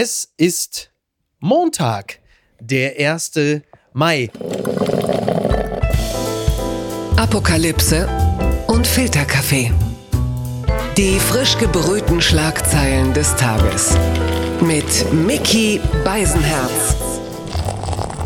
Es ist Montag, der 1. Mai. Apokalypse und Filterkaffee. Die frisch gebrühten Schlagzeilen des Tages. Mit Mickey Beisenherz.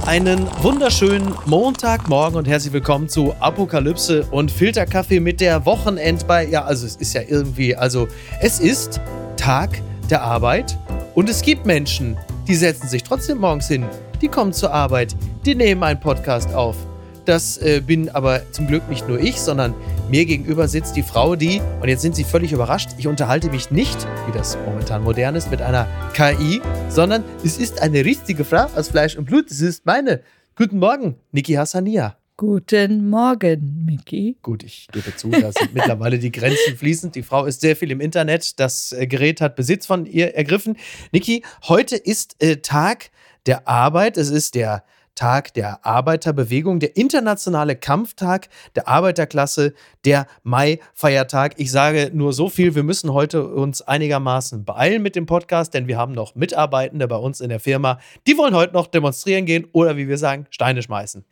Einen wunderschönen Montagmorgen und herzlich willkommen zu Apokalypse und Filterkaffee mit der Wochenend bei. Ja, also es ist ja irgendwie, also es ist Tag der Arbeit und es gibt Menschen, die setzen sich trotzdem morgens hin, die kommen zur Arbeit, die nehmen einen Podcast auf. Das äh, bin aber zum Glück nicht nur ich, sondern mir gegenüber sitzt die Frau, die, und jetzt sind Sie völlig überrascht, ich unterhalte mich nicht, wie das momentan modern ist, mit einer KI, sondern es ist eine richtige Frau aus Fleisch und Blut. Es ist meine. Guten Morgen, Niki Hassania. Guten Morgen, Miki. Gut, ich gebe zu, da sind mittlerweile die Grenzen fließend. Die Frau ist sehr viel im Internet. Das äh, Gerät hat Besitz von ihr ergriffen. Niki, heute ist äh, Tag der Arbeit. Es ist der Tag der Arbeiterbewegung, der internationale Kampftag der Arbeiterklasse, der Mai-Feiertag. Ich sage nur so viel, wir müssen heute uns einigermaßen beeilen mit dem Podcast, denn wir haben noch Mitarbeitende bei uns in der Firma, die wollen heute noch demonstrieren gehen oder wie wir sagen, Steine schmeißen.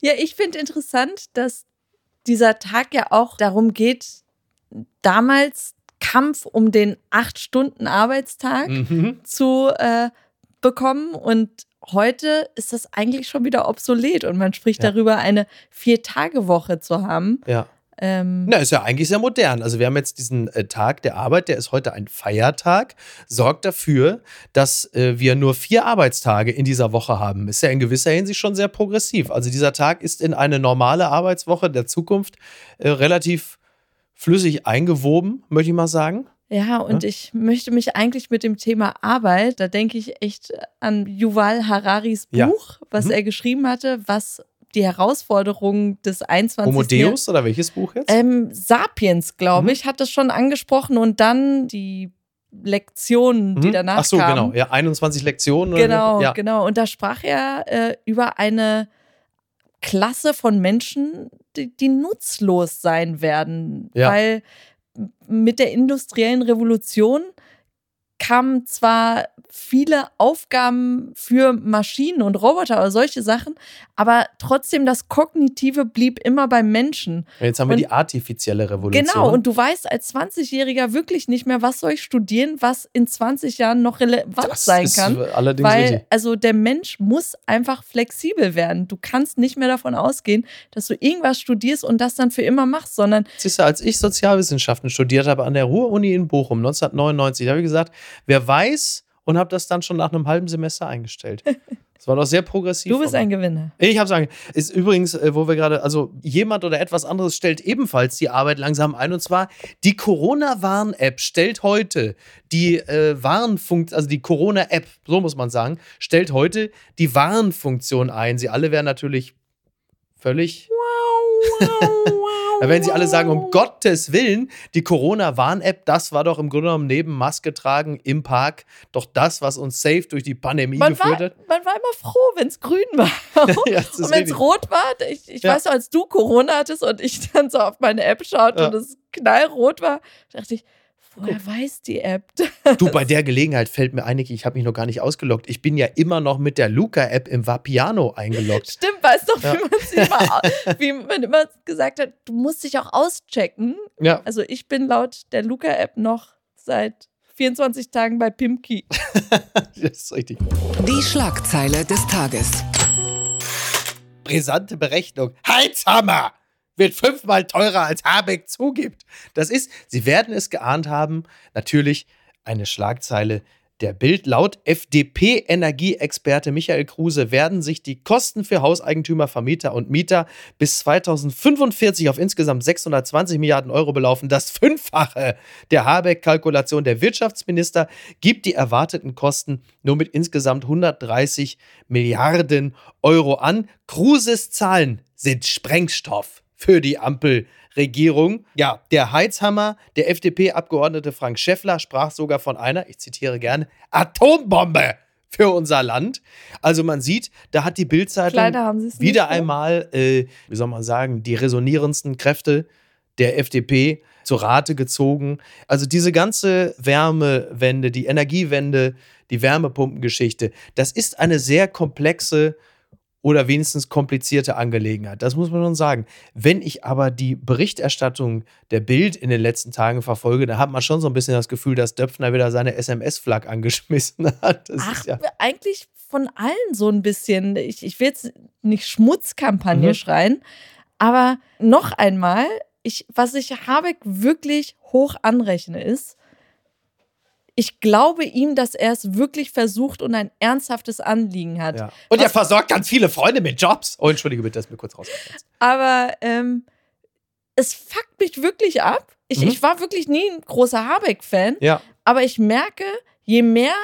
Ja, ich finde interessant, dass dieser Tag ja auch darum geht, damals Kampf um den acht Stunden Arbeitstag Mhm. zu äh, bekommen und heute ist das eigentlich schon wieder obsolet und man spricht Ja. darüber, eine Vier-Tage-Woche zu haben. Ja. Ähm, Na, ist ja eigentlich sehr modern. Also wir haben jetzt diesen äh, Tag der Arbeit, der ist heute ein Feiertag, sorgt dafür, dass äh, wir nur vier Arbeitstage in dieser Woche haben. Ist ja in gewisser Hinsicht schon sehr progressiv. Also dieser Tag ist in eine normale Arbeitswoche der Zukunft äh, relativ flüssig eingewoben, möchte ich mal sagen. Ja, und ich möchte mich eigentlich mit dem Thema Arbeit, da denke ich echt an Yuval Hararis Ja. Buch, was Mhm. er geschrieben hatte, was die Herausforderungen des 21. Homo Deus oder welches Buch jetzt? Ähm, Sapiens, glaube Mhm. ich, hat das schon angesprochen und dann die Lektionen, die Mhm. danach Ach so, kamen. genau. Ja, 21 Lektionen. oder- Genau, ja. genau. Und da sprach er äh, über eine Klasse von Menschen, die, die nutzlos sein werden. Ja. Weil mit der industriellen Revolution kamen zwar viele Aufgaben für Maschinen und Roboter oder solche Sachen, aber trotzdem das Kognitive blieb immer beim Menschen. Jetzt haben wir Und- die artifizielle Revolution. Genau, und du weißt als 20-Jähriger wirklich nicht mehr, was soll ich studieren, was in 20 Jahren noch relevant das sein ist kann. allerdings Weil, richtig. also der Mensch muss einfach flexibel werden. Du kannst nicht mehr davon ausgehen, dass du irgendwas studierst und das dann für immer machst, sondern Siehst du, als ich Sozialwissenschaften studiert habe an der Ruhr-Uni in Bochum 1999, da habe ich gesagt, wer weiß und habe das dann schon nach einem halben Semester eingestellt. Das war doch sehr progressiv. du bist ein Gewinner. ich habe sagen, ist übrigens, äh, wo wir gerade, also jemand oder etwas anderes stellt ebenfalls die Arbeit langsam ein und zwar die Corona-Warn-App stellt heute die äh, Warnfunktion, also die Corona-App, so muss man sagen, stellt heute die Warnfunktion ein. Sie alle werden natürlich völlig da werden sie alle sagen, um Gottes Willen, die Corona-Warn-App, das war doch im Grunde genommen neben Maske tragen im Park doch das, was uns safe durch die Pandemie Man war, geführt hat. man war immer froh, wenn es grün war. Ja, und wenn es rot war, ich, ich Ja. weiß noch, als du Corona hattest und ich dann so auf meine App schaute Ja. und es knallrot war, dachte ich, woher weiß die App? Du, bei der Gelegenheit fällt mir ein, Niki, ich habe mich noch gar nicht ausgeloggt. Ich bin ja immer noch mit der Luca-App im Vapiano eingeloggt. Stimmt, weißt doch, Ja. wie, man sich immer, wie man immer gesagt hat, du musst dich auch auschecken. Ja, Also ich bin laut der Luca-App noch seit 24 Tagen bei Pimki. das ist richtig. Die Schlagzeile des Tages. Brisante Berechnung. Heizhammer wird fünfmal teurer, als Habeck zugibt. Das ist, Sie werden es geahnt haben, natürlich eine Schlagzeile der Bild. Laut FDP-Energieexperte Michael Kruse werden sich die Kosten für Hauseigentümer, Vermieter und Mieter bis 2045 auf insgesamt 620 Milliarden Euro belaufen. Das Fünffache der Habeck-Kalkulation. Der Wirtschaftsminister gibt die erwarteten Kosten nur mit insgesamt 130 Milliarden Euro an. Kruses Zahlen sind Sprengstoff für die Ampelregierung. Ja, der Heizhammer, der FDP-Abgeordnete Frank Schäffler sprach sogar von einer, ich zitiere gerne, Atombombe für unser Land. Also man sieht, da hat die Bildzeitung wieder nicht, einmal, äh, wie soll man sagen, die resonierendsten Kräfte der FDP zu Rate gezogen. Also diese ganze Wärmewende, die Energiewende, die Wärmepumpengeschichte, das ist eine sehr komplexe oder wenigstens komplizierte Angelegenheit. Das muss man schon sagen. Wenn ich aber die Berichterstattung der Bild in den letzten Tagen verfolge, dann hat man schon so ein bisschen das Gefühl, dass Döpfner wieder seine SMS-Flag angeschmissen hat. Das Ach, ja eigentlich von allen so ein bisschen. Ich, ich will jetzt nicht Schmutzkampagne Mhm. schreien, aber noch einmal, ich, was ich Habeck wirklich hoch anrechne, ist, ich glaube ihm, dass er es wirklich versucht und ein ernsthaftes Anliegen hat. Ja. Und er versorgt ganz viele Freunde mit Jobs. Oh, entschuldige bitte, das ist mir kurz rausgeplatzt. Aber ähm, es fuckt mich wirklich ab. Ich, Mhm. ich war wirklich nie ein großer Habeck-Fan, Ja. aber ich merke, je mehr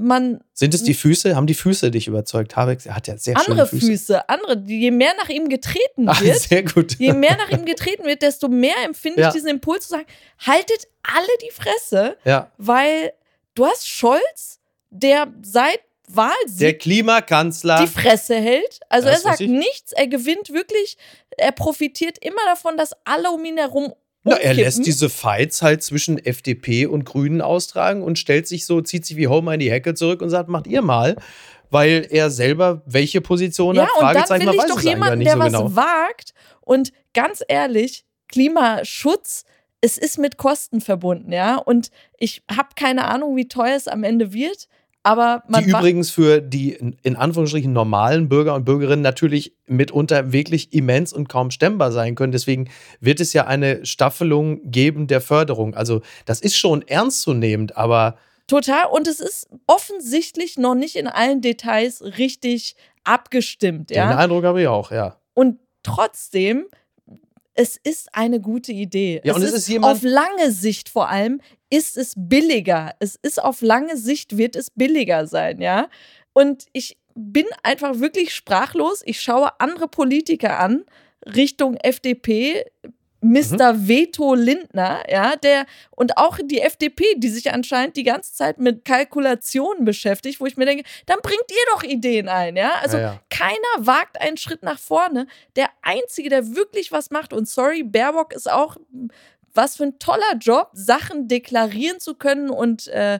man Sind es die Füße? Haben die Füße dich überzeugt? Habeck er hat ja sehr andere schöne Füße. Füße. andere, die- je mehr nach ihm getreten Ah, wird, sehr gut. je mehr nach ihm getreten wird, desto mehr empfinde Ja. ich diesen Impuls zu sagen, haltet alle die Fresse, Ja. weil du hast Scholz, der seit Der Wahlsieg Klimakanzler. die Fresse hält. Also Das er sagt nichts, er gewinnt wirklich, er profitiert immer davon, dass alle um ihn herum Na, er lässt diese Fights halt zwischen FDP und Grünen austragen und stellt sich so, zieht sich wie Homer in die Hecke zurück und sagt, macht ihr mal. Weil er selber welche Position Ja, hat, und dann will ich doch jemanden, der so was genau. wagt. Und ganz ehrlich, Klimaschutz, es ist mit Kosten verbunden, ja. Und ich habe keine Ahnung, wie teuer es am Ende wird. Aber man die übrigens für die in- Anführungsstrichen normalen Bürger und Bürgerinnen natürlich mitunter wirklich immens und kaum stemmbar sein können. Deswegen wird es ja eine Staffelung geben der Förderung. Also das ist schon ernstzunehmend, aber Total. Und es ist offensichtlich noch nicht in allen Details richtig abgestimmt, den ja. Eindruck habe ich auch, ja. Und trotzdem, es ist eine gute Idee. Ja, und es ist jemand- auf lange Sicht vor allem ist es billiger. Es ist auf lange Sicht wird es billiger sein, ja. Und ich bin einfach wirklich sprachlos. Ich schaue andere Politiker an Richtung FDP. Mr. Veto Lindner, ja, der und auch die FDP, die sich anscheinend die ganze Zeit mit Kalkulationen beschäftigt, wo ich mir denke, dann bringt ihr doch Ideen ein, ja? Also Ja, ja. keiner wagt einen Schritt nach vorne. Der Einzige, der wirklich was macht, und sorry, Baerbock ist auch, was für ein toller Job, Sachen deklarieren zu können und äh,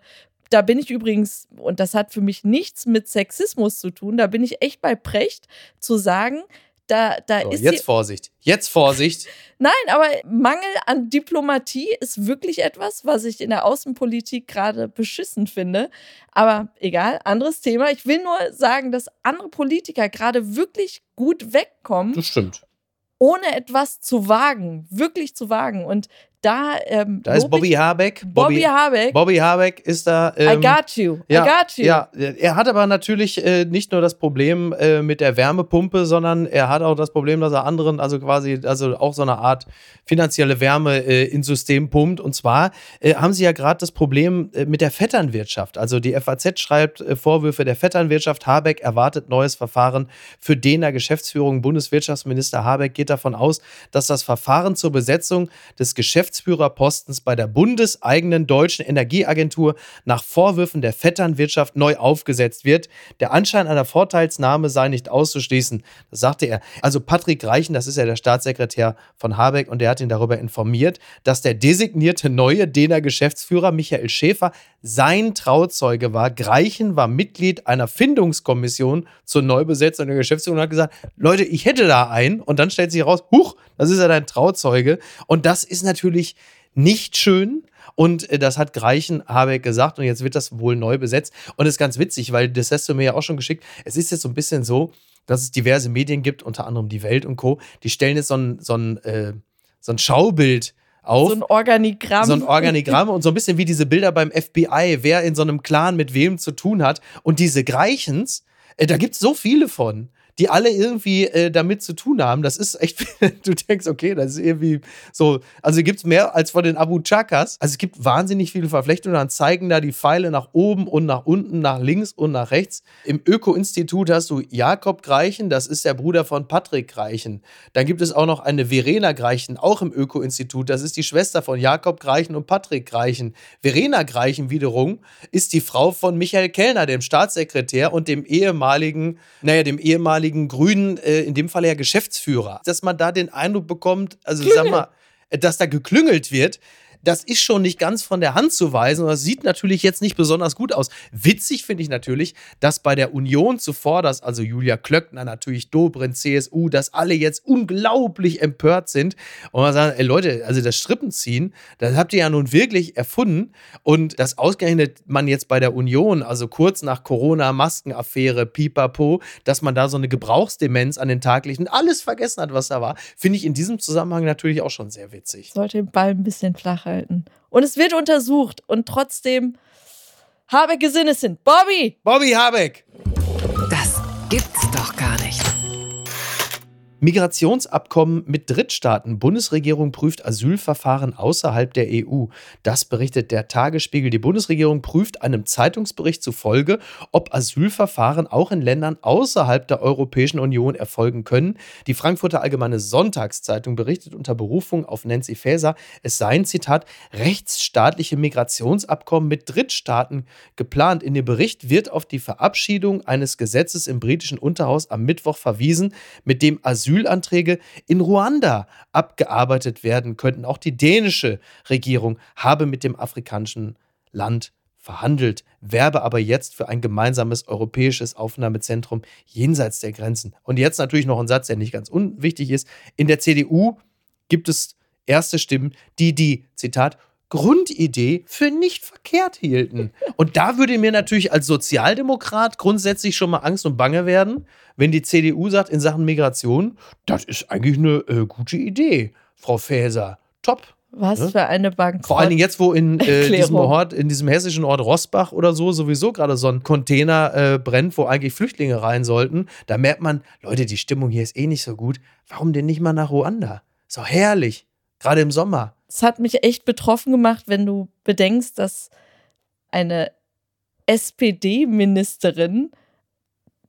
da bin ich übrigens, und das hat für mich nichts mit Sexismus zu tun, da bin ich echt bei Precht zu sagen, da, da So, ist jetzt Vorsicht. Jetzt Vorsicht. Nein, aber Mangel an Diplomatie ist wirklich etwas, was ich in der Außenpolitik gerade beschissen finde. Aber egal, anderes Thema. Ich will nur sagen, dass andere Politiker gerade wirklich gut wegkommen, Das stimmt. ohne etwas zu wagen, wirklich zu wagen. Und da, ähm, Da ist Bobby Habeck. Bobby Habeck. Bobby Habeck ist da. I ähm, got you. Ja, I got you. ja, er hat aber natürlich äh, nicht nur das Problem äh, mit der Wärmepumpe, sondern er hat auch das Problem, dass er anderen, also quasi, also auch so eine Art finanzielle Wärme äh, ins System pumpt. Und zwar äh, haben sie ja gerade das Problem äh, mit der Vetternwirtschaft. Also die FAZ schreibt äh, Vorwürfe der Vetternwirtschaft. Habeck erwartet neues Verfahren für Dena Geschäftsführung. Bundeswirtschaftsminister Habeck geht davon aus, dass das Verfahren zur Besetzung des Geschäftsführerpostens bei der bundeseigenen deutschen Energieagentur nach Vorwürfen der Vetternwirtschaft neu aufgesetzt wird. Der Anschein einer Vorteilsnahme sei nicht auszuschließen. Das sagte er. Also Patrick Reichen, das ist ja der Staatssekretär von Habeck und der hat ihn darüber informiert, dass der designierte neue Dena Geschäftsführer Michael Schäfer sein Trauzeuge war. Greichen war Mitglied einer Findungskommission zur Neubesetzung der Geschäftsführung und hat gesagt, Leute, ich hätte da einen. Und dann stellt sich heraus, huch, das ist ja dein Trauzeuge. Und das ist natürlich nicht schön. Und äh, das hat Greichen Habeck gesagt und jetzt wird das wohl neu besetzt. Und das ist ganz witzig, weil das hast du mir ja auch schon geschickt. Es ist jetzt so ein bisschen so, dass es diverse Medien gibt, unter anderem die Welt und Co. Die stellen jetzt so ein, so ein, äh, so ein Schaubild auf So ein Organigramm. so ein Organigramm und so ein bisschen wie diese Bilder beim FBI, wer in so einem Clan mit wem zu tun hat. Und diese Greichens, äh, da gibt es so viele von, die alle irgendwie äh, damit zu tun haben. Das ist echt, du denkst, okay, das ist irgendwie so, also gibt es mehr als von den Abu Chakas. Also es gibt wahnsinnig viele Verflechtungen, dann zeigen da die Pfeile nach oben und nach unten, nach links und nach rechts. Im Öko-Institut hast du Jakob Greichen, das ist der Bruder von Patrick Greichen. Dann gibt es auch noch eine Verena Greichen, auch im Öko-Institut. Das ist die Schwester von Jakob Greichen und Patrick Greichen. Verena Greichen wiederum ist die Frau von Michael Kellner, dem Staatssekretär und dem ehemaligen, naja, dem ehemaligen Grünen, äh, in dem Fall ja Geschäftsführer. Dass man da den Eindruck bekommt, also sag mal, dass da geklüngelt wird, das ist schon nicht ganz von der Hand zu weisen und das sieht natürlich jetzt nicht besonders gut aus. Witzig finde ich natürlich, dass bei der Union zuvor, dass also Julia Klöckner, natürlich Dobrindt, CSU, dass alle jetzt unglaublich empört sind und man sagt, ey Leute, also das Strippenziehen, das habt ihr ja nun wirklich erfunden und das ausgerechnet man jetzt bei der Union, also kurz nach Corona-Maskenaffäre, pipapo, dass man da so eine Gebrauchsdemenz an den Tag legt und alles vergessen hat, was da war, finde ich in diesem Zusammenhang natürlich auch schon sehr witzig. Sollte den Ball ein bisschen flacher halten. Und es wird untersucht und trotzdem Habeck Gesinne sind. Bobby! Bobby Habeck! Das gibt's doch gar nicht. Migrationsabkommen mit Drittstaaten. Bundesregierung prüft Asylverfahren außerhalb der EU. Das berichtet der Tagesspiegel. Die Bundesregierung prüft einem Zeitungsbericht zufolge, ob Asylverfahren auch in Ländern außerhalb der Europäischen Union erfolgen können. Die Frankfurter Allgemeine Sonntagszeitung berichtet unter Berufung auf Nancy Faeser, es seien, Zitat, rechtsstaatliche Migrationsabkommen mit Drittstaaten geplant. In dem Bericht wird auf die Verabschiedung eines Gesetzes im britischen Unterhaus am Mittwoch verwiesen, mit dem Asyl Asylanträge in Ruanda abgearbeitet werden könnten. Auch die dänische Regierung habe mit dem afrikanischen Land verhandelt, werbe aber jetzt für ein gemeinsames europäisches Aufnahmezentrum jenseits der Grenzen. Und jetzt natürlich noch ein Satz, der nicht ganz unwichtig ist. In der CDU gibt es erste Stimmen, die die, Zitat, Grundidee für nicht verkehrt hielten. Und da würde mir natürlich als Sozialdemokrat grundsätzlich schon mal Angst und Bange werden, wenn die CDU sagt in Sachen Migration, das ist eigentlich eine äh, gute Idee, Frau Faeser. Top. Was ne? für eine Bank. Vor allen Dingen jetzt, wo in äh, diesem Ort, in diesem hessischen Ort Rossbach oder so sowieso gerade so ein Container äh, brennt, wo eigentlich Flüchtlinge rein sollten, da merkt man, Leute, die Stimmung hier ist eh nicht so gut. Warum denn nicht mal nach Ruanda? Doch herrlich. Gerade im Sommer es hat mich echt betroffen gemacht, wenn du bedenkst, dass eine SPD-Ministerin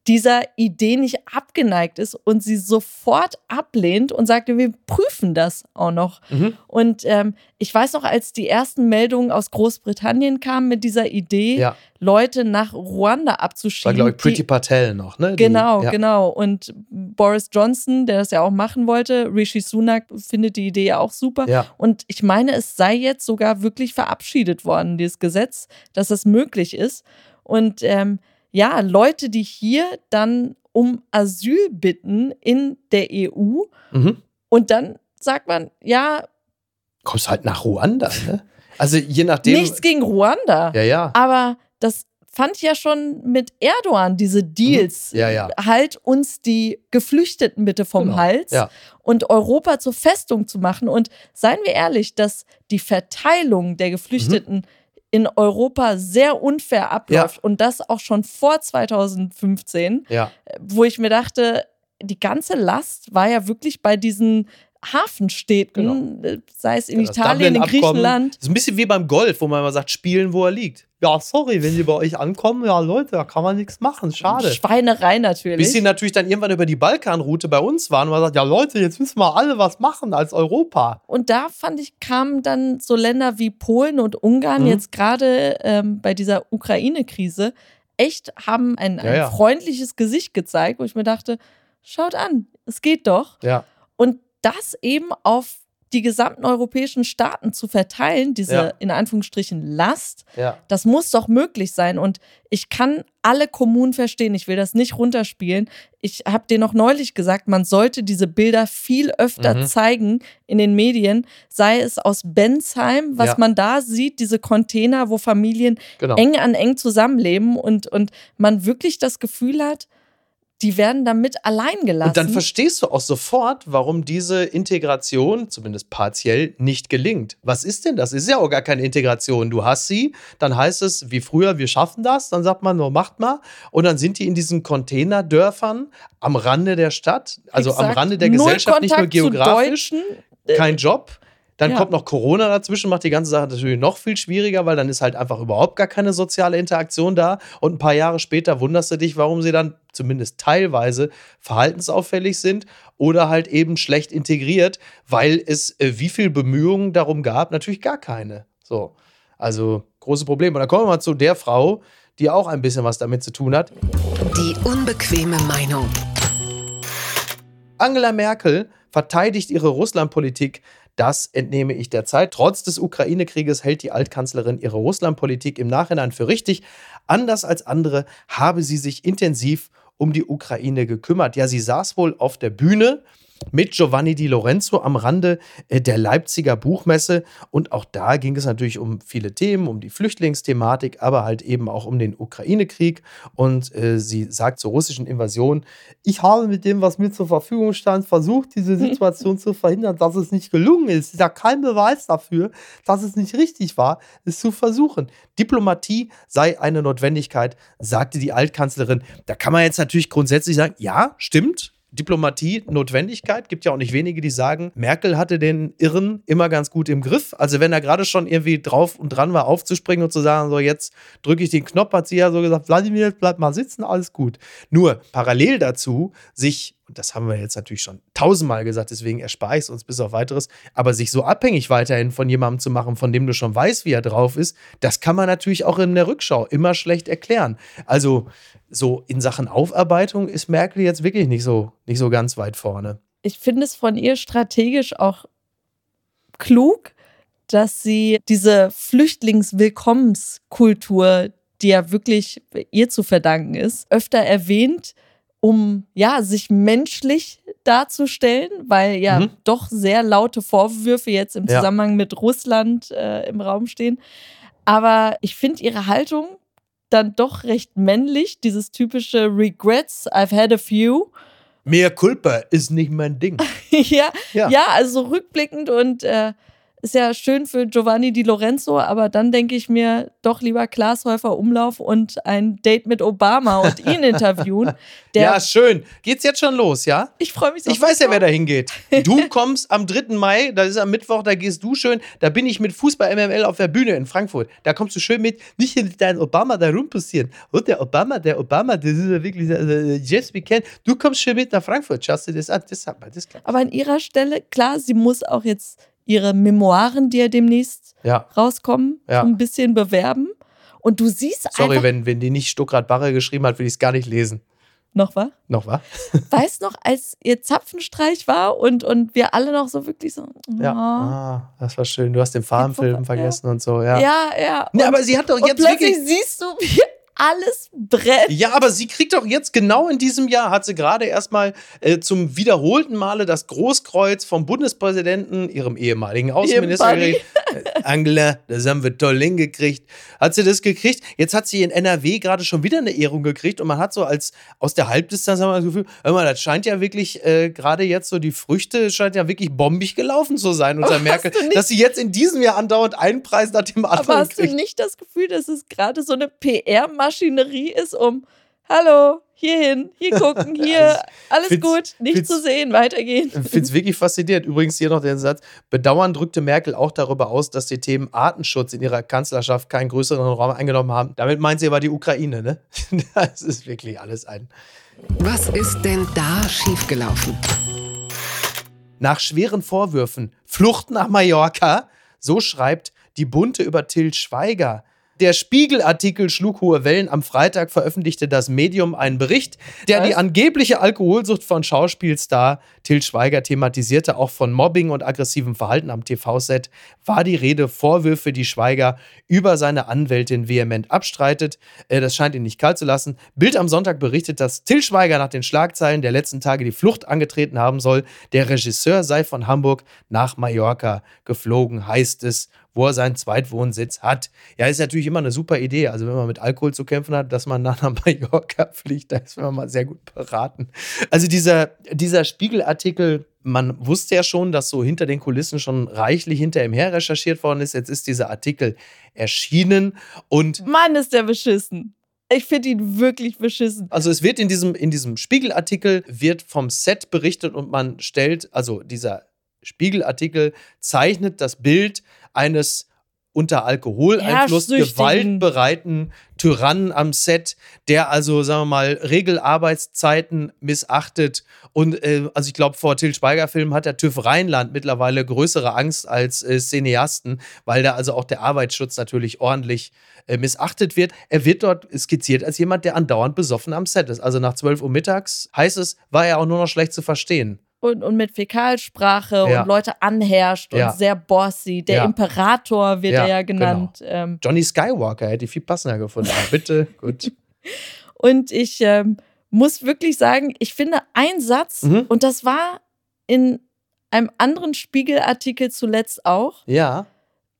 dieser Idee nicht abgeneigt ist und sie sofort ablehnt und sagte, wir prüfen das auch noch. Mhm. Und ähm, ich weiß noch, als die ersten Meldungen aus Großbritannien kamen mit dieser Idee, ja. Leute nach Ruanda abzuschieben. War, glaube ich, Pretty Patel noch, ne? Die, genau, ja. genau. Und Boris Johnson, der das ja auch machen wollte, Rishi Sunak findet die Idee ja auch super. Ja. Und ich meine, es sei jetzt sogar wirklich verabschiedet worden, dieses Gesetz, dass das möglich ist. Und ähm, ja, Leute, die hier dann um Asyl bitten in der EU. Mhm. Und dann sagt man, ja. Kommst halt nach Ruanda, ne? Also je nachdem. Nichts gegen Ruanda. Ja, ja. Aber das fand ja schon mit Erdogan, diese Deals. Mhm. Ja, ja. Halt uns die Geflüchteten bitte vom genau. Hals ja. und Europa zur Festung zu machen. Und seien wir ehrlich, dass die Verteilung der Geflüchteten mhm in Europa sehr unfair abläuft ja. und das auch schon vor 2015, ja. wo ich mir dachte, die ganze Last war ja wirklich bei diesen Hafenstädten, genau. sei es in ja, Italien, in Griechenland. Das ist ein bisschen wie beim Golf, wo man immer sagt, spielen, wo er liegt. Ja, sorry, wenn die bei euch ankommen, ja, Leute, da kann man nichts machen. Schade. Schweinerei natürlich. Bis sie natürlich dann irgendwann über die Balkanroute bei uns waren und man sagt, ja, Leute, jetzt müssen wir alle was machen als Europa. Und da fand ich, kamen dann so Länder wie Polen und Ungarn mhm. jetzt gerade ähm, bei dieser Ukraine-Krise echt haben ein, ein ja, ja. freundliches Gesicht gezeigt, wo ich mir dachte, schaut an, es geht doch. Ja. Und das eben auf die gesamten europäischen Staaten zu verteilen, diese ja. in Anführungsstrichen Last, ja. das muss doch möglich sein. Und ich kann alle Kommunen verstehen, ich will das nicht runterspielen. Ich habe dir noch neulich gesagt, man sollte diese Bilder viel öfter mhm. zeigen in den Medien, sei es aus Bensheim, was ja. man da sieht, diese Container, wo Familien genau. eng an eng zusammenleben und, und man wirklich das Gefühl hat, die werden damit allein gelassen. Und dann verstehst du auch sofort, warum diese Integration, zumindest partiell, nicht gelingt. Was ist denn das? Ist ja auch gar keine Integration. Du hast sie, dann heißt es, wie früher, wir schaffen das, dann sagt man, nur macht mal. Und dann sind die in diesen Containerdörfern am Rande der Stadt, also Exakt. am Rande der Gesellschaft, nicht nur geografisch, kein Job. Dann ja. kommt noch Corona dazwischen, macht die ganze Sache natürlich noch viel schwieriger, weil dann ist halt einfach überhaupt gar keine soziale Interaktion da. Und ein paar Jahre später wunderst du dich, warum sie dann zumindest teilweise verhaltensauffällig sind oder halt eben schlecht integriert, weil es äh, wie viel Bemühungen darum gab, natürlich gar keine. So, also große Probleme. Und dann kommen wir mal zu der Frau, die auch ein bisschen was damit zu tun hat. Die unbequeme Meinung. Angela Merkel verteidigt ihre Russlandpolitik Das entnehme ich der Zeit. Trotz des Ukraine-Krieges hält die Altkanzlerin ihre Russlandpolitik im Nachhinein für richtig. Anders als andere habe sie sich intensiv um die Ukraine gekümmert. Ja, sie saß wohl auf der Bühne mit Giovanni Di Lorenzo am Rande äh, der Leipziger Buchmesse. Und auch da ging es natürlich um viele Themen, um die Flüchtlingsthematik, aber halt eben auch um den Ukraine-Krieg. Und äh, sie sagt zur russischen Invasion, ich habe mit dem, was mir zur Verfügung stand, versucht, diese Situation zu verhindern, dass es nicht gelungen ist. Es ist ja kein Beweis dafür, dass es nicht richtig war, es zu versuchen. Diplomatie sei eine Notwendigkeit, sagte die Altkanzlerin. Da kann man jetzt natürlich grundsätzlich sagen, ja, stimmt, Diplomatie Notwendigkeit. Gibt ja auch nicht wenige, die sagen, Merkel hatte den Irren immer ganz gut im Griff. Also wenn er gerade schon irgendwie drauf und dran war, aufzuspringen und zu sagen, so jetzt drücke ich den Knopf, hat sie ja so gesagt, Wladimir, bleib mal sitzen, alles gut. Nur parallel dazu sich das haben wir jetzt natürlich schon tausendmal gesagt, deswegen erspare ich es uns bis auf weiteres, aber sich so abhängig weiterhin von jemandem zu machen, von dem du schon weißt, wie er drauf ist, das kann man natürlich auch in der Rückschau immer schlecht erklären. Also so in Sachen Aufarbeitung ist Merkel jetzt wirklich nicht so, nicht so ganz weit vorne. Ich finde es von ihr strategisch auch klug, dass sie diese Flüchtlingswillkommenskultur, die ja wirklich ihr zu verdanken ist, öfter erwähnt um ja, sich menschlich darzustellen, weil ja mhm. doch sehr laute Vorwürfe jetzt im Zusammenhang ja. mit Russland äh, im Raum stehen. Aber ich finde ihre Haltung dann doch recht männlich, dieses typische Regrets, I've had a few. Mehr Culpa ist nicht mein Ding. ja, ja, ja, also rückblickend und äh, ist ja schön für Giovanni Di Lorenzo, aber dann denke ich mir doch lieber Glashäufer Umlauf und ein Date mit Obama und ihn interviewen. ja, schön. Geht's jetzt schon los, ja? Ich freue mich so. Ich weiß ja, wer da hingeht. Du kommst am 3. Mai, das ist am Mittwoch, da gehst du schön. Da bin ich mit Fußball MML auf der Bühne in Frankfurt. Da kommst du schön mit, nicht in deinen Obama da rumpassieren. Und der Obama, der Obama, das ist ja wirklich, also, yes, we can. Du kommst schön mit nach Frankfurt, schaust dir das an. Das, das, das Aber an ihrer Stelle, klar, sie muss auch jetzt ihre Memoiren, die ja demnächst ja. rauskommen, ja. ein bisschen bewerben. Und du siehst Sorry, einfach, wenn, wenn die nicht Stuckrad Barre geschrieben hat, will ich es gar nicht lesen. Noch was? Noch was? weißt noch, als ihr Zapfenstreich war und, und wir alle noch so wirklich so. Oh. Ja, ah, das war schön. Du hast den Farbenfilm vergessen ja. und so, ja. Ja, ja. Nee, aber sie hat doch jetzt und plötzlich wirklich. siehst du, wie alles brennt. Ja, aber sie kriegt doch jetzt genau in diesem Jahr, hat sie gerade erstmal äh, zum wiederholten Male das Großkreuz vom Bundespräsidenten, ihrem ehemaligen Außenminister, gekriegt. Äh, Angela, das haben wir toll hingekriegt. Hat sie das gekriegt? Jetzt hat sie in NRW gerade schon wieder eine Ehrung gekriegt und man hat so als aus der Halbdistanz das Gefühl, hör mal, das scheint ja wirklich äh, gerade jetzt so die Früchte scheint ja wirklich bombig gelaufen zu sein unter Merkel, dass sie jetzt in diesem Jahr andauernd einen Preis nach dem anderen Aber hast kriegt. du nicht das Gefühl, dass es gerade so eine PR-Maschine Maschinerie ist, um Hallo, hierhin, hier gucken, hier, alles find's, gut, nicht zu sehen, weitergehen. Ich finde es wirklich faszinierend. Übrigens hier noch der Satz: Bedauern drückte Merkel auch darüber aus, dass die Themen Artenschutz in ihrer Kanzlerschaft keinen größeren Raum eingenommen haben. Damit meint sie aber die Ukraine, ne? Das ist wirklich alles ein. Was ist denn da schiefgelaufen? Nach schweren Vorwürfen, Flucht nach Mallorca, so schreibt die Bunte über Till Schweiger. Der Spiegel-Artikel schlug hohe Wellen. Am Freitag veröffentlichte das Medium einen Bericht, der Was? die angebliche Alkoholsucht von Schauspielstar Till Schweiger thematisierte. Auch von Mobbing und aggressivem Verhalten am TV-Set war die Rede. Vorwürfe, die Schweiger über seine Anwältin vehement abstreitet. Äh, das scheint ihn nicht kalt zu lassen. Bild am Sonntag berichtet, dass Till Schweiger nach den Schlagzeilen der letzten Tage die Flucht angetreten haben soll. Der Regisseur sei von Hamburg nach Mallorca geflogen, heißt es wo er seinen Zweitwohnsitz hat. Ja, ist natürlich immer eine super Idee. Also, wenn man mit Alkohol zu kämpfen hat, dass man nach Mallorca fliegt, da ist man mal sehr gut beraten. Also, dieser, dieser Spiegelartikel, man wusste ja schon, dass so hinter den Kulissen schon reichlich hinter ihm her recherchiert worden ist. Jetzt ist dieser Artikel erschienen und. Mann, ist der beschissen. Ich finde ihn wirklich beschissen. Also es wird in diesem, in diesem Spiegelartikel wird vom Set berichtet und man stellt, also dieser Spiegelartikel zeichnet das Bild eines unter Alkoholeinfluss gewaltbereiten Tyrannen am Set, der also, sagen wir mal, Regelarbeitszeiten missachtet. Und äh, also ich glaube, vor Till Schweiger-Filmen hat der TÜV Rheinland mittlerweile größere Angst als äh, Cineasten, weil da also auch der Arbeitsschutz natürlich ordentlich äh, missachtet wird. Er wird dort skizziert als jemand, der andauernd besoffen am Set ist. Also nach 12 Uhr mittags heißt es, war er auch nur noch schlecht zu verstehen. Und, und mit Fäkalsprache Ja. und Leute anherrscht Ja. und sehr bossy. Der Ja. Imperator wird er ja genannt. Ähm, Johnny Skywalker hätte ich viel passender gefunden. Bitte, gut. Und ich ähm, muss wirklich sagen, ich finde ein Satz, Mhm. und das war in einem anderen Spiegelartikel zuletzt auch, Ja.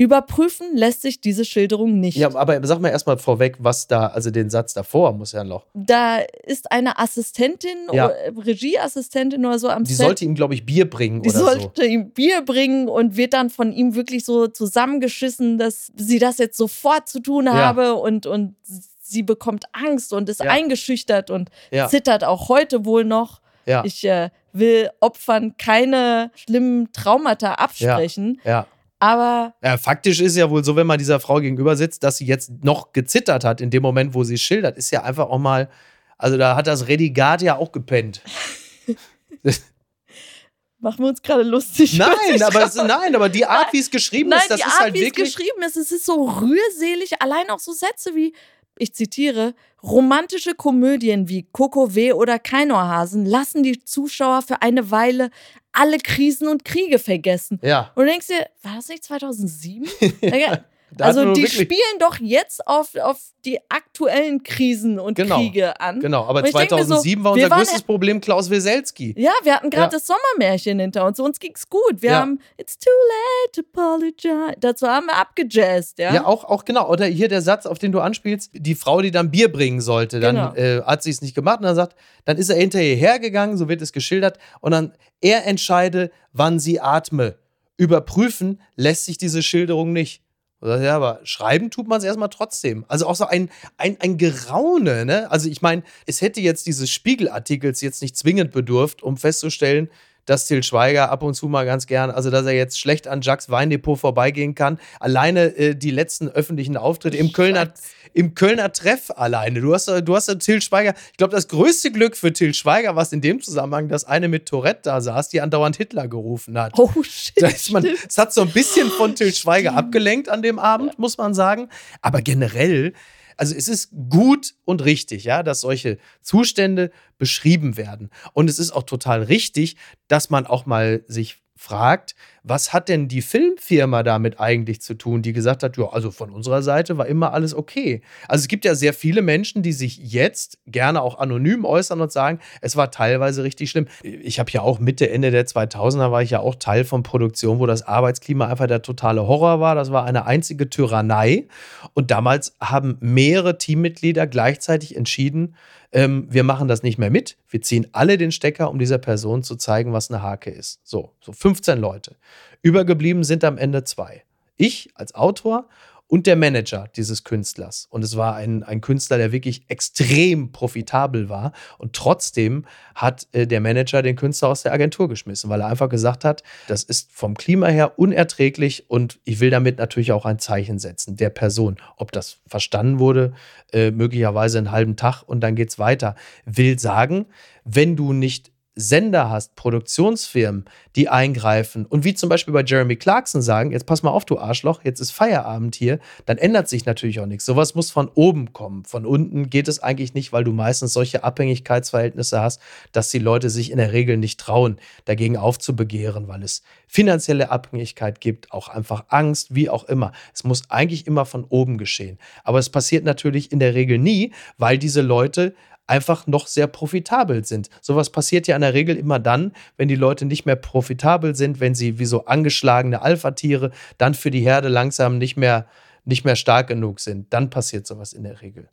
Überprüfen lässt sich diese Schilderung nicht. Ja, aber sag mal erstmal vorweg, was da, also den Satz davor muss ja noch. Da ist eine Assistentin, Ja. oder Regieassistentin oder so am Die Set. sollte ihm, glaube ich, Bier bringen die oder sollte ihm Bier bringen und wird dann von ihm wirklich so zusammengeschissen, dass sie das jetzt sofort zu tun Ja. habe und, und sie bekommt Angst und ist Ja. eingeschüchtert und so. Zittert auch heute wohl noch. Ich äh, will Opfern keine schlimmen Traumata absprechen, ja. Aber Ja, faktisch ist ja wohl so, wenn man dieser Frau gegenüber sitzt, dass sie jetzt noch gezittert hat in dem Moment, wo sie schildert, ist ja einfach auch mal, also da hat das Redigat ja auch gepennt. machen wir uns gerade lustig. Nein, aber, es, nein, aber die Art, wie es geschrieben Nein, ist, das die ist Art, halt wie es wirklich. geschrieben ist, es ist so rührselig. Allein auch so Sätze wie, ich zitiere, romantische Komödien wie Coco W. oder Keinohrhasen lassen die Zuschauer für eine Weile alle Krisen und Kriege vergessen. Ja, Und du denkst dir, war das nicht 2007? da also die spielen doch jetzt auf, auf die aktuellen Krisen und Genau, Kriege an. Genau, aber Und ich denk mir so, 2007 war unser größtes Problem Klaus Weselski. Ja, wir hatten gerade Ja. das Sommermärchen hinter uns. Uns ging's gut. Wir Ja. haben It's too late to apologize. Dazu haben wir abgejazzt, ja. Ja, auch, auch genau. Oder hier der Satz, auf den du anspielst, die Frau, die dann Bier bringen sollte, dann Genau. äh, hat sie es nicht gemacht und dann sagt, dann ist er hinter ihr hergegangen, so wird es geschildert, und dann er entscheide, wann sie atme. Überprüfen lässt sich diese Schilderung nicht. Ja, aber schreiben tut man es erstmal trotzdem. Also auch so ein, ein, ein Geraune, ne? Also ich meine, es hätte jetzt dieses Spiegelartikels jetzt nicht zwingend bedurft, um festzustellen, dass Til Schweiger ab und zu mal ganz gern, also dass er jetzt schlecht an Jacques Weindepot vorbeigehen kann. Alleine äh, die letzten öffentlichen Auftritte im Kölner, im Kölner Treff alleine. Du hast, du hast ja Til Schweiger, ich glaube, das größte Glück für Til Schweiger war es in dem Zusammenhang, dass eine mit Tourette da saß, die andauernd Hitler gerufen hat. Oh, shit. Da ist man, es hat so ein bisschen von Til Schweiger abgelenkt an dem Abend, muss man sagen. Aber generell, also es ist gut und richtig, ja, dass solche Zustände beschrieben werden. Und es ist auch total richtig, dass man auch mal sich fragt, was hat denn die Filmfirma damit eigentlich zu tun, die gesagt hat, ja, also von unserer Seite war immer alles okay. Also es gibt ja sehr viele Menschen, die sich jetzt gerne auch anonym äußern und sagen, es war teilweise richtig schlimm. Ich habe ja auch Mitte, Ende der 2000er war ich ja auch Teil von Produktion, wo das Arbeitsklima einfach der totale Horror war. Das war eine einzige Tyrannei. Und damals haben mehrere Teammitglieder gleichzeitig entschieden, ähm, wir machen das nicht mehr mit. Wir ziehen alle den Stecker, um dieser Person zu zeigen, was eine Hake ist. So, so 15 Leute. Übergeblieben sind am Ende zwei. Ich als Autor und der Manager dieses Künstlers. Und es war ein, ein Künstler, der wirklich extrem profitabel war. Und trotzdem hat äh, der Manager den Künstler aus der Agentur geschmissen, weil er einfach gesagt hat, das ist vom Klima her unerträglich und ich will damit natürlich auch ein Zeichen setzen der Person. Ob das verstanden wurde, äh, möglicherweise einen halben Tag und dann geht's weiter. Will sagen, wenn du nicht Sender hast, Produktionsfirmen, die eingreifen und wie zum Beispiel bei Jeremy Clarkson sagen, jetzt pass mal auf, du Arschloch, jetzt ist Feierabend hier, dann ändert sich natürlich auch nichts. Sowas muss von oben kommen. Von unten geht es eigentlich nicht, weil du meistens solche Abhängigkeitsverhältnisse hast, dass die Leute sich in der Regel nicht trauen, dagegen aufzubegehren, weil es finanzielle Abhängigkeit gibt, auch einfach Angst, wie auch immer. Es muss eigentlich immer von oben geschehen. Aber es passiert natürlich in der Regel nie, weil diese Leute einfach noch sehr profitabel sind. Sowas passiert ja in der Regel immer dann, wenn die Leute nicht mehr profitabel sind, wenn sie wie so angeschlagene Alpha-Tiere dann für die Herde langsam nicht mehr, nicht mehr stark genug sind. Dann passiert sowas in der Regel.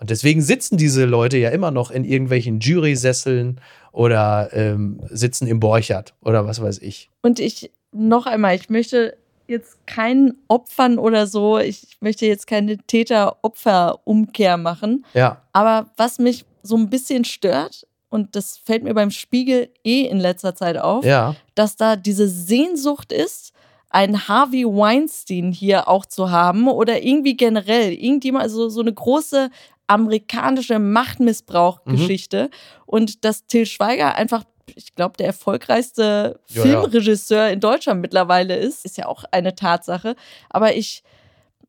Und deswegen sitzen diese Leute ja immer noch in irgendwelchen Jury-Sesseln oder ähm, sitzen im Borchert oder was weiß ich. Und ich, noch einmal, ich möchte jetzt keinen Opfern oder so, ich möchte jetzt keine Täter-Opfer-Umkehr machen. Ja, Aber was mich so ein bisschen stört, und das fällt mir beim Spiegel eh in letzter Zeit auf, ja, dass da diese Sehnsucht ist, einen Harvey Weinstein hier auch zu haben oder irgendwie generell irgendjemand, also so eine große amerikanische Machtmissbrauch-Geschichte und dass Till Schweiger einfach, ich glaube, der erfolgreichste Ja, ja. Filmregisseur in Deutschland mittlerweile ist, ist ja auch eine Tatsache. Aber ich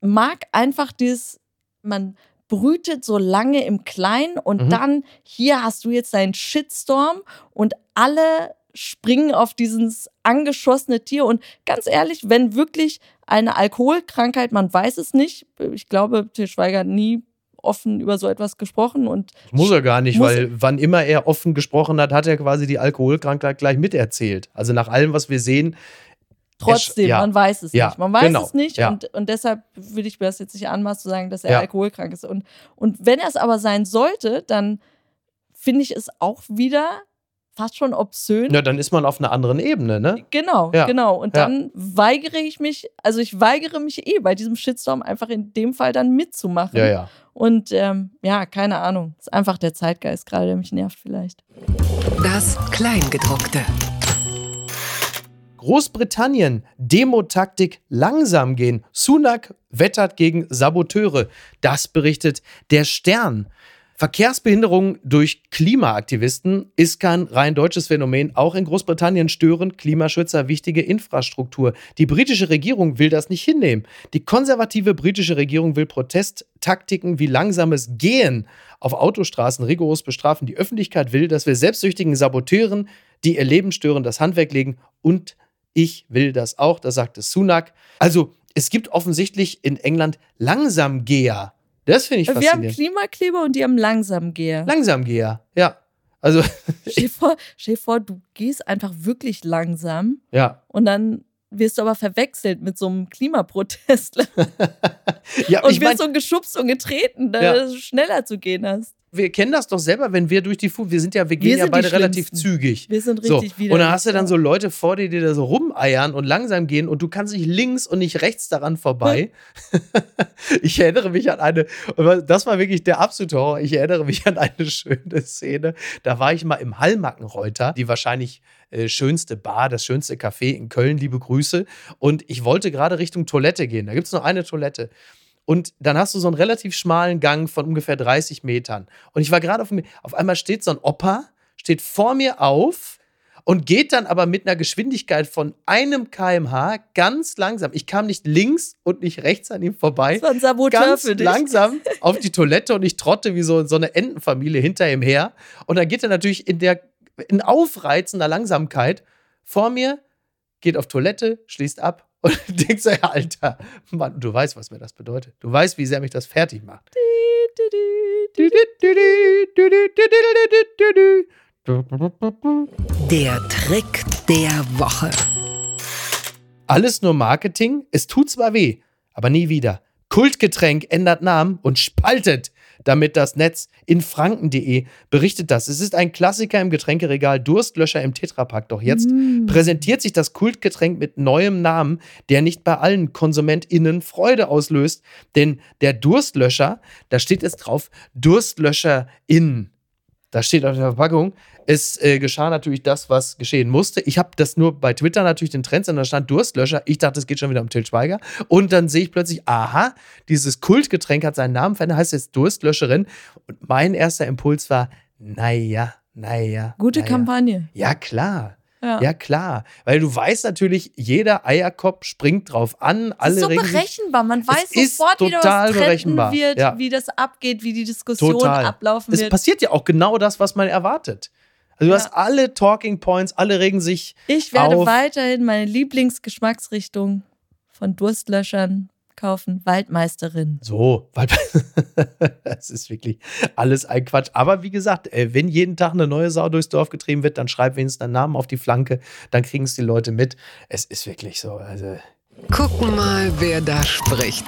mag einfach dieses, man brütet so lange im Kleinen und Mhm. dann hier hast du jetzt deinen Shitstorm und alle springen auf dieses angeschossene Tier. Und ganz ehrlich, wenn wirklich eine Alkoholkrankheit, man weiß es nicht, ich glaube, Til Schweiger hat nie offen über so etwas gesprochen und Muss er gar nicht, weil wann immer er offen gesprochen hat, hat er quasi die Alkoholkrankheit gleich miterzählt. Also nach allem, was wir sehen, trotzdem, ja. man weiß es Ja, nicht. Man weiß genau. es nicht Ja. und, und deshalb würde ich mir das jetzt nicht anmaßen zu sagen, dass er Ja. alkoholkrank ist. Und, und wenn er es aber sein sollte, dann finde ich es auch wieder fast schon obszön. na, dann ist man auf einer anderen Ebene, ne? Genau, Ja, genau. Und ja. dann weigere ich mich, also ich weigere mich eh bei diesem Shitstorm einfach in dem Fall dann mitzumachen. Ja, ja. Und ähm, ja, keine Ahnung. Ist einfach der Zeitgeist gerade, der mich nervt vielleicht. Das Kleingedruckte. Großbritannien, Demotaktik langsam gehen. Sunak wettert gegen Saboteure. Das berichtet der Stern. Verkehrsbehinderung durch Klimaaktivisten ist kein rein deutsches Phänomen. Auch in Großbritannien stören Klimaschützer wichtige Infrastruktur. Die britische Regierung will das nicht hinnehmen. Die konservative britische Regierung will Protesttaktiken wie langsames Gehen auf Autostraßen rigoros bestrafen. Die Öffentlichkeit will, dass wir selbstsüchtigen Saboteuren, die ihr Leben stören, das Handwerk legen und ich will das auch, das sagte Sunak. Also, es gibt offensichtlich in England Langsamgeher. Das finde ich Wir haben faszinierend. Klimakleber und die haben Langsamgeher. Langsamgeher, ja. Also, Stell dir vor, stell vor, du gehst einfach wirklich langsam ja. und dann wirst du aber verwechselt mit so einem Klimaprotestler Ja, und ich wirst so geschubst und getreten, da Ja. du schneller zu gehen hast. Wir kennen das doch selber, wenn wir durch die Fu wir sind ja, wir gehen Wir ja beide relativ zügig. Wir sind So, richtig wieder. und dann hast du dann so Leute vor dir, die da so rumeiern und langsam gehen und du kannst nicht links und nicht rechts daran vorbei. ich erinnere mich an eine, das war wirklich der absolute Horror. Ich erinnere mich an eine schöne Szene. Da war ich mal im Hallmackenreuter, die wahrscheinlich äh, schönste Bar, das schönste Café in Köln, liebe Grüße. Und ich wollte gerade Richtung Toilette gehen. Da gibt es noch eine Toilette. Und dann hast du so einen relativ schmalen Gang von ungefähr 30 Metern. Und ich war gerade auf dem, auf einmal steht so ein Opa, steht vor mir auf und geht dann aber mit einer Geschwindigkeit von einem kmh ganz langsam. Ich kam nicht links und nicht rechts an ihm vorbei. das war ein Saboteur Ganz für dich. langsam auf die Toilette und ich trotte wie so, so eine Entenfamilie hinter ihm her. Und dann geht er natürlich in der in aufreizender Langsamkeit vor mir, geht auf Toilette, schließt ab und denkt so, ja, Alter, Mann, du weißt, was mir das bedeutet. Du weißt, wie sehr mich das fertig macht. Der Trick der Woche. Alles nur Marketing, es tut zwar weh, aber nie wieder. Kultgetränk ändert Namen und spaltet damit das Netz. In franken.de berichtet das. Es ist ein Klassiker im Getränkeregal, Durstlöscher im Tetrapack. Doch jetzt Mm. präsentiert sich das Kultgetränk mit neuem Namen, der nicht bei allen KonsumentInnen Freude auslöst. Denn der Durstlöscher, da steht es drauf, Durstlöscherin. Da steht auf der Verpackung, es äh, geschah natürlich das, was geschehen musste. Ich habe das nur bei Twitter natürlich den Trends und da stand Durstlöscher. Ich dachte, es geht schon wieder um Til Schweiger. Und dann sehe ich plötzlich, aha, dieses Kultgetränk hat seinen Namen verändert, heißt jetzt Durstlöscherin. Und mein erster Impuls war, naja, naja. Gute naja. Kampagne. Ja, klar. Ja. Ja, klar. Weil du weißt natürlich, jeder Eierkopf springt drauf an. Das Alle ist so berechenbar. Man weiß sofort, wie da total was trenden berechenbar. wird, Ja. wie das abgeht, wie die Diskussion Total. ablaufen Es wird. passiert ja auch genau das, was man erwartet. Also du Ja. hast alle Talking Points, alle regen sich. Ich werde auf. weiterhin meine Lieblingsgeschmacksrichtung von Durstlöschern kaufen. Waldmeisterin. So, es ist wirklich alles ein Quatsch. Aber wie gesagt, äh, wenn jeden Tag eine neue Sau durchs Dorf getrieben wird, dann schreib wenigstens deinen Namen auf die Flanke, dann kriegen es die Leute mit. Es ist wirklich so. Also Gucken mal, wer da spricht.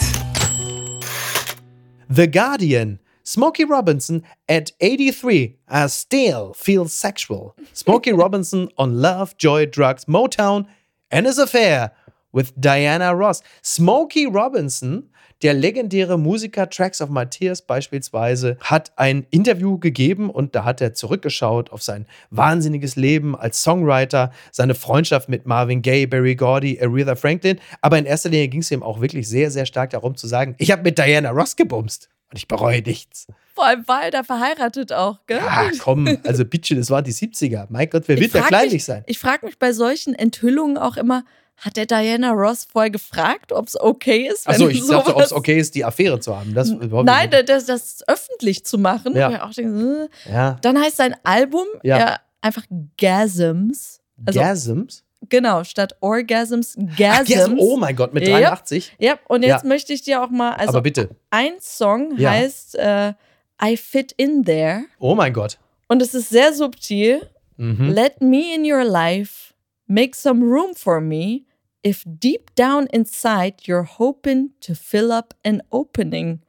The Guardian. Smokey Robinson at 83 I still feels sexual. Smokey Robinson on love, joy, drugs, Motown and his affair with Diana Ross. Smokey Robinson, der legendäre Musiker Tracks of Matthias beispielsweise, hat ein Interview gegeben und da hat er zurückgeschaut auf sein wahnsinniges Leben als Songwriter, seine Freundschaft mit Marvin Gaye, Barry Gordy, Aretha Franklin. Aber in erster Linie ging es ihm auch wirklich sehr, sehr stark darum zu sagen, ich habe mit Diana Ross gebumst. Und ich bereue nichts. Vor allem war er da verheiratet auch, gell? Ja, komm, also bitte, das waren die 70er. Mein Gott, wer Ich will da kleinlich mich- sein? Ich frage mich bei solchen Enthüllungen auch immer, hat der Diana Ross vorher gefragt, ob es okay ist? wenn Achso, ich dachte, ob es okay ist, die Affäre zu haben. Das Nein, das, das öffentlich zu machen. Ja. denke, äh. Ja. Dann heißt sein Album Ja. ja. einfach Gasms. Also- Gasms? Genau, statt Orgasms, Ach, Gasms. Gasm. Oh mein Gott, mit Ja. 83. Ja, und jetzt möchte ich dir auch mal, also Aber bitte. ein Song heißt äh, I Fit In There Oh mein Gott. und es ist sehr subtil. Mhm. Let me in your life, make some room for me. If deep down inside you're hoping to fill up an opening.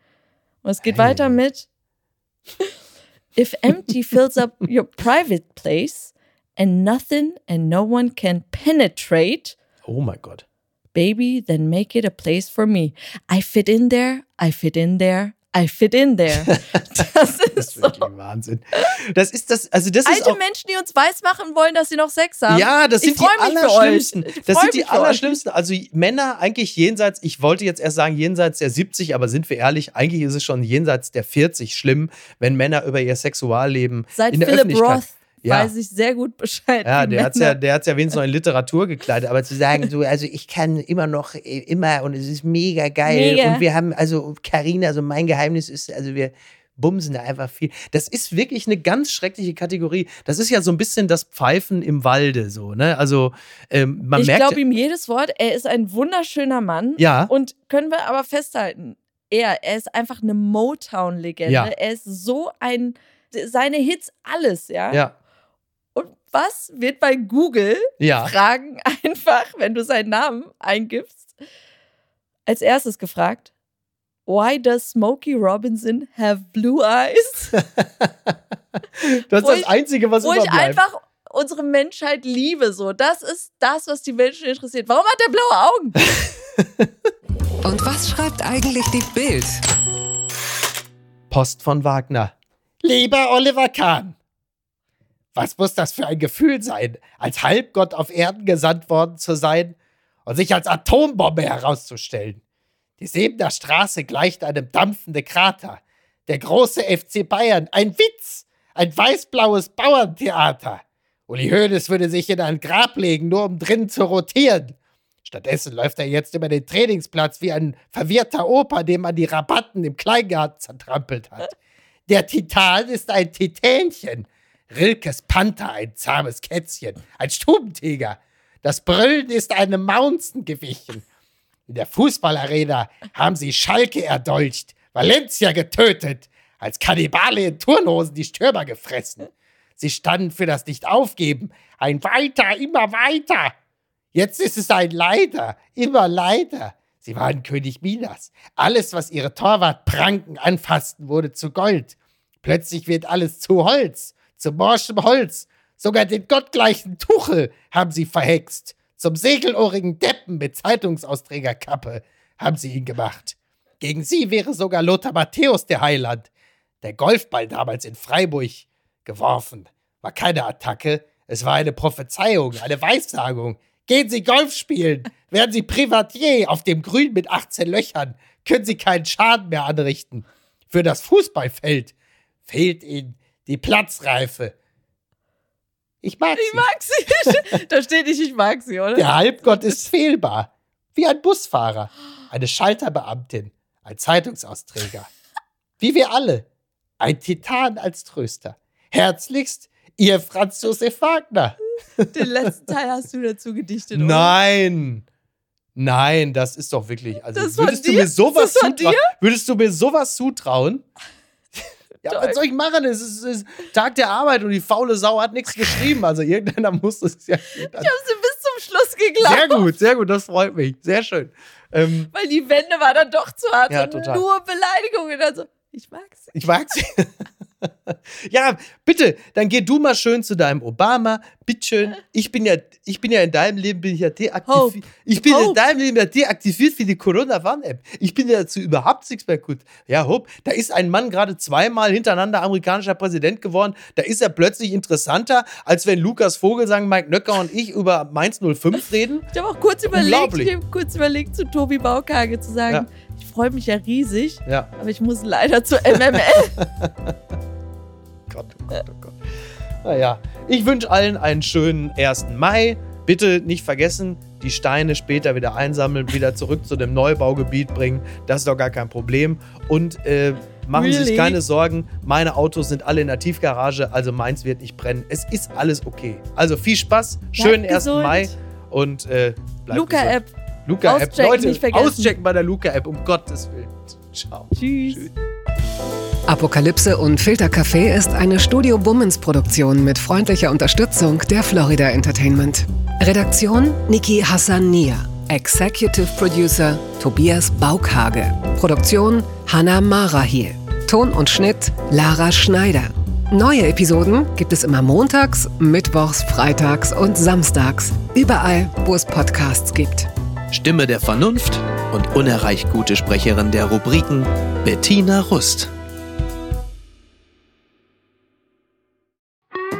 Und es geht Hey. weiter mit If empty fills up your private place and nothing and no one can penetrate, Oh my God. baby, then make it a place for me. I fit in there, I fit in there, I fit in there. Das Das ist ist so. Wahnsinn. Das ist das, also das ist Alte. Menschen, die uns weismachen wollen, dass sie noch Sex haben. Ja, das Ich sind die für euch. Allerschlimmsten. Ich Das sind die. Allerschlimmsten. Also Männer eigentlich jenseits, ich wollte jetzt erst sagen jenseits der 70, aber sind wir ehrlich, eigentlich ist es schon jenseits der 40 schlimm, wenn Männer über ihr Sexualleben Seit in der Philip Öffentlichkeit. Roth Ja. weiß ich sehr gut Bescheid. Ja, der hat ja, Männer- der hat's ja wenigstens noch in Literatur gekleidet, aber zu sagen, so, also ich kann immer noch äh, immer und es ist mega geil Mega. und wir haben, also Karina, also mein Geheimnis ist, also wir bumsen da einfach viel. Das ist wirklich eine ganz schreckliche Kategorie. Das ist ja so ein bisschen das Pfeifen im Walde, so, ne? Also ähm, man ich merkt. glaube ihm jedes Wort. Er ist ein wunderschöner Mann. Ja. Und können wir aber festhalten, er, er ist einfach eine Motown-Legende. Ja. Er ist so ein, seine Hits, alles, ja. ja, was wird bei Google ja. Fragen einfach, wenn du seinen Namen eingibst, als erstes gefragt? Why does Smokey Robinson have blue eyes? Das ist Wo das ich- Einzige, was Wo ich überbleibt. einfach unsere Menschheit liebe. So, das ist das, was die Menschen interessiert. Warum hat er blaue Augen? Und was schreibt eigentlich die Bild? Post von Wagner. Lieber Oliver Kahn, was muss das für ein Gefühl sein, als Halbgott auf Erden gesandt worden zu sein und sich als Atombombe herauszustellen? Die Sebener Straße gleicht einem dampfenden Krater. Der große FC Bayern, ein Witz, ein weiß-blaues Bauerntheater. Uli Hoeneß würde sich in ein Grab legen, nur um drinnen zu rotieren. Stattdessen läuft er jetzt über den Trainingsplatz wie ein verwirrter Opa, dem man die Rabatten im Kleingarten zertrampelt hat. Der Titan ist ein Titänchen. Rilkes Panther ein zahmes Kätzchen. Ein Stubentiger. Das Brüllen ist einem Mountain gewichen. In der Fußballarena haben sie Schalke erdolcht, Valencia getötet, als Kannibale in Turnhosen die Stürmer gefressen. Sie standen für das Nicht-Aufgeben. Ein Weiter, immer weiter. Jetzt ist es ein Leider, immer Leider. Sie waren König Minas. Alles, was ihre Torwartpranken anfassten, wurde zu Gold. Plötzlich wird alles zu Holz, zu morschem Holz. Sogar den gottgleichen Tuchel haben sie verhext. Zum segelohrigen Deppen mit Zeitungsausträgerkappe haben sie ihn gemacht. Gegen sie wäre sogar Lothar Matthäus der Heiland. Der Golfball damals in Freiburg geworfen. War keine Attacke, es war eine Prophezeiung, eine Weissagung. Gehen Sie Golf spielen, werden Sie Privatier auf dem Grün mit 18 Löchern, können Sie keinen Schaden mehr anrichten. Für das Fußballfeld fehlt Ihnen die Platzreife. Ich mag Ich sie. mag sie. da steht nicht, ich mag sie, oder? Der Halbgott ist fehlbar. Wie ein Busfahrer, eine Schalterbeamtin, ein Zeitungsausträger. Wie wir alle. Ein Titan als Tröster. Herzlichst, ihr Franz Josef Wagner. Den letzten Teil hast du dazu gedichtet, oder? Nein. Nein, das ist doch wirklich. Also Das von würdest du mir sowas zutrauen? Würdest du mir sowas zutrauen? Ja, was soll ich machen? Es ist, es ist Tag der Arbeit und die faule Sau hat nichts geschrieben. Also irgendeiner muss es ja. Ich habe sie bis zum Schluss geglaubt. Sehr gut, sehr gut, das freut mich. Sehr schön. Ähm, Weil die Wende war dann doch zu hart. Ja, und total. Nur Beleidigungen. Also, ich mag sie. ich mag sie. ja, bitte, dann geh du mal schön zu deinem Obama. Bitteschön. Ich bin ja, ich bin ja in deinem Leben bin ich ja deaktiviert. Ich bin in Hope. deinem Leben ja deaktiviert für die Corona-Warn-App. Ich bin ja dazu überhaupt nichts mehr gut. Ja, Hope, da ist ein Mann gerade zweimal hintereinander amerikanischer Präsident geworden. Da ist er plötzlich interessanter, als wenn Lukas Vogelsang, Mike Nöcker und ich über Mainz 05 reden. Ich habe auch kurz überlegt, ich habe kurz überlegt, zu Tobi Baukage zu sagen, ich freue mich ja riesig, Ja. aber ich muss leider zu MML. Gott, oh Gott, oh Gott. Naja, ich wünsche allen einen schönen 1. Mai. Bitte nicht vergessen, die Steine später wieder einsammeln, wieder zurück zu dem Neubaugebiet bringen. Das ist doch gar kein Problem. Und äh, machen Sie sich Really? keine Sorgen. Meine Autos sind alle in der Tiefgarage, also meins wird nicht brennen. Es ist alles okay. Also viel Spaß, schönen 1. gesund. Mai und äh, bleibt Luca-App. gesund. Luca-App. Auschecken Leute, auschecken bei der Luca-App, um Gottes Willen. Ciao. Tschüss. Apokalypse und Filtercafé ist eine Studio Bummens Produktion mit freundlicher Unterstützung der Florida Entertainment. Redaktion Niki Hassania. Executive Producer Tobias Baukhage. Produktion Hanna Marahiel. Ton und Schnitt Lara Schneider. Neue Episoden gibt es immer montags, mittwochs, freitags und samstags. Überall, wo es Podcasts gibt. Stimme der Vernunft und unerreicht gute Sprecherin der Rubriken Bettina Rust.